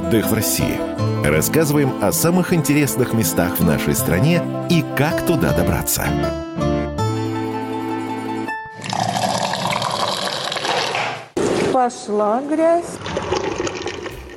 Отдых в России. Рассказываем о самых интересных местах в нашей стране и как туда добраться. Пошла грязь.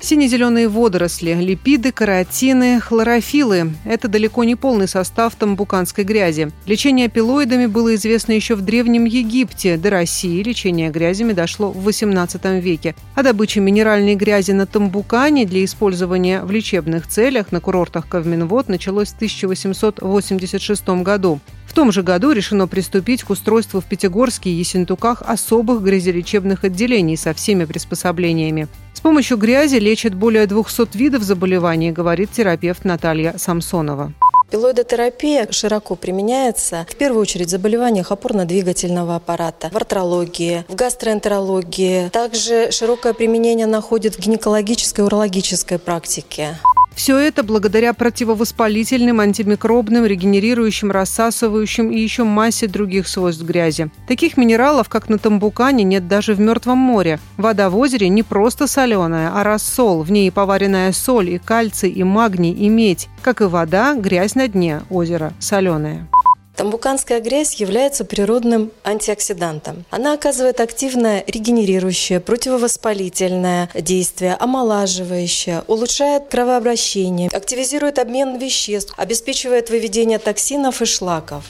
Сине-зеленые водоросли, липиды, каротины, хлорофилы – это далеко не полный состав тамбуканской грязи. Лечение пилоидами было известно еще в Древнем Египте. До России лечение грязями дошло в XVIII веке. А добыча минеральной грязи на Тамбукане для использования в лечебных целях на курортах Кавминвод началось в 1886 году. В том же году решено приступить к устройству в Пятигорске и Ессентуках особых грязелечебных отделений со всеми приспособлениями. С помощью грязи лечат более 200 видов заболеваний, говорит терапевт Наталья Самсонова. Пилоидотерапия широко применяется в первую очередь в заболеваниях опорно-двигательного аппарата, в артрологии, в гастроэнтерологии. Также широкое применение находит в гинекологической и урологической практике. Все это благодаря противовоспалительным, антимикробным, регенерирующим, рассасывающим и еще массе других свойств грязи. Таких минералов, как на Тамбукане, нет даже в Мертвом море. Вода в озере не просто соленая, а рассол. В ней и поваренная соль, и кальций, и магний, и медь. Как и вода, грязь на дне озера соленая. Тамбуканская грязь является природным антиоксидантом. Она оказывает активное регенерирующее, противовоспалительное действие, омолаживающее, улучшает кровообращение, активизирует обмен веществ, обеспечивает выведение токсинов и шлаков.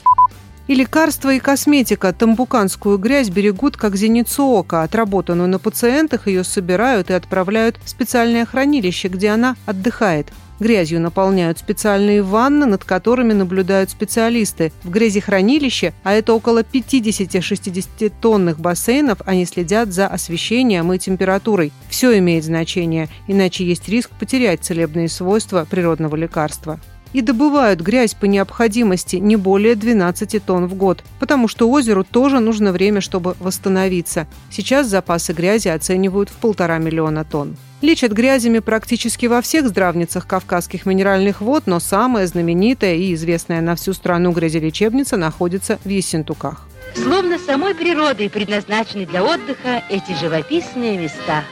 И лекарства, и косметика. Тамбуканскую грязь берегут как зеницу ока. Отработанную на пациентах ее собирают и отправляют в специальное хранилище, где она отдыхает. Грязью наполняют специальные ванны, над которыми наблюдают специалисты. В грязехранилище, а это около 50-60 тонных бассейнов, они следят за освещением и температурой. Все имеет значение, иначе есть риск потерять целебные свойства природного лекарства и добывают грязь по необходимости не более 12 тонн в год, потому что озеру тоже нужно время, чтобы восстановиться. Сейчас запасы грязи оценивают в полтора миллиона тонн. Лечат грязями практически во всех здравницах кавказских минеральных вод, но самая знаменитая и известная на всю страну грязелечебница находится в Ессентуках. Словно самой природой предназначены для отдыха эти живописные места.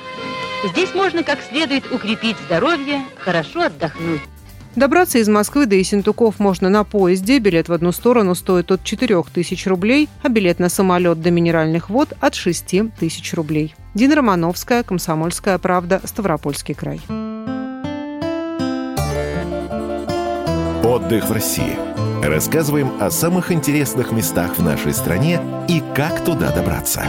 Здесь можно как следует укрепить здоровье, хорошо отдохнуть. Добраться из Москвы до Ессентуков можно на поезде. Билет в одну сторону стоит от 4 тысяч рублей, а билет на самолет до Минеральных вод от 6 тысяч рублей. Дина Романовская, Комсомольская правда, Ставропольский край. Отдых в России. Рассказываем о самых интересных местах в нашей стране и как туда добраться.